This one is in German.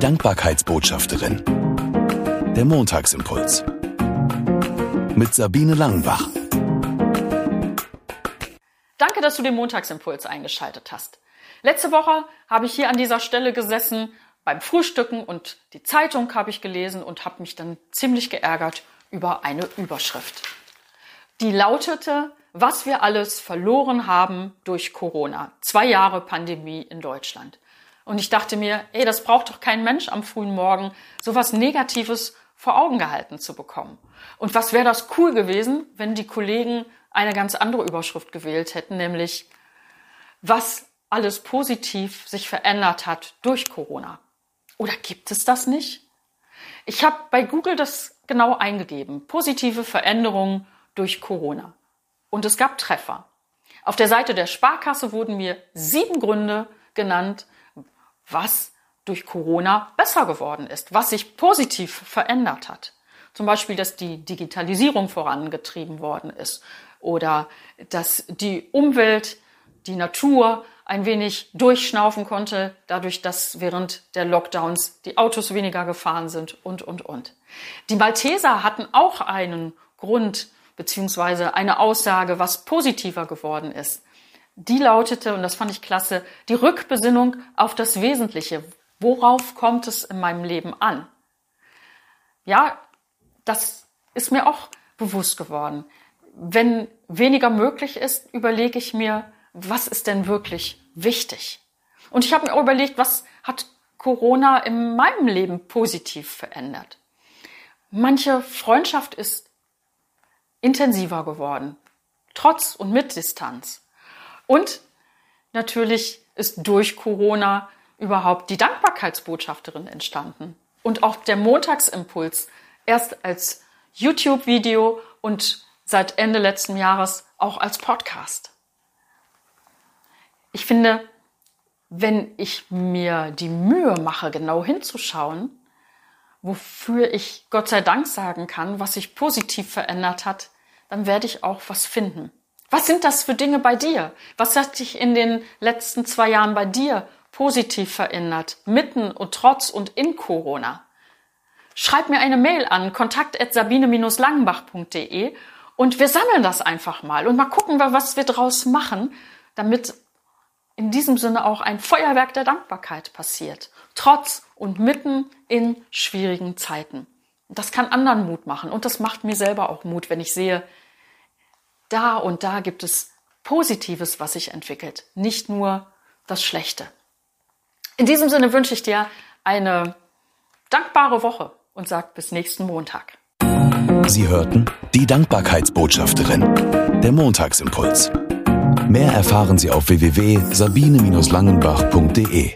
Dankbarkeitsbotschafterin. Der Montagsimpuls. Mit Sabine Langenbach. Danke, dass du den Montagsimpuls eingeschaltet hast. Letzte Woche habe ich hier an dieser Stelle gesessen beim Frühstücken und die Zeitung habe ich gelesen und habe mich dann ziemlich geärgert über eine Überschrift. Die lautete, was wir alles verloren haben durch Corona. Zwei Jahre Pandemie in Deutschland. Und ich dachte mir, ey, das braucht doch kein Mensch am frühen Morgen, sowas Negatives vor Augen gehalten zu bekommen. Und was wäre das cool gewesen, wenn die Kollegen eine ganz andere Überschrift gewählt hätten, nämlich was alles positiv sich verändert hat durch Corona. Oder gibt es das nicht? Ich habe bei Google das genau eingegeben. Positive Veränderungen durch Corona. Und es gab Treffer. Auf der Seite der Sparkasse wurden mir sieben Gründe genannt, was durch Corona besser geworden ist, was sich positiv verändert hat. Zum Beispiel, dass die Digitalisierung vorangetrieben worden ist oder dass die Umwelt, die Natur ein wenig durchschnaufen konnte, dadurch, dass während der Lockdowns die Autos weniger gefahren sind und, und, und. Die Malteser hatten auch einen Grund beziehungsweise eine Aussage, was positiver geworden ist. Die lautete, und das fand ich klasse, die Rückbesinnung auf das Wesentliche. Worauf kommt es in meinem Leben an? Ja, das ist mir auch bewusst geworden. Wenn weniger möglich ist, überlege ich mir, was ist denn wirklich wichtig? Und ich habe mir überlegt, was hat Corona in meinem Leben positiv verändert? Manche Freundschaft ist intensiver geworden, trotz und mit Distanz. Und natürlich ist durch Corona überhaupt die Dankbarkeitsbotschafterin entstanden. Und auch der Montagsimpuls erst als YouTube-Video und seit Ende letzten Jahres auch als Podcast ich finde, wenn ich mir die Mühe mache, genau hinzuschauen, wofür ich Gott sei Dank sagen kann, was sich positiv verändert hat, dann werde ich auch was finden. Was sind das für Dinge bei dir? Was hat sich in den letzten zwei Jahren bei dir positiv verändert, mitten und trotz und in Corona? Schreib mir eine Mail an kontakt@sabine-langenbach.de und wir sammeln das einfach mal und mal gucken was wir draus machen, damit in diesem Sinne auch ein Feuerwerk der Dankbarkeit passiert, trotz und mitten in schwierigen Zeiten. Das kann anderen Mut machen und das macht mir selber auch Mut, wenn ich sehe, da und da gibt es Positives, was sich entwickelt, nicht nur das Schlechte. In diesem Sinne wünsche ich dir eine dankbare Woche und sag bis nächsten Montag. Sie hörten die Dankbarkeitsbotschafterin, der Montagsimpuls. Mehr erfahren Sie auf www.sabine-langenbach.de.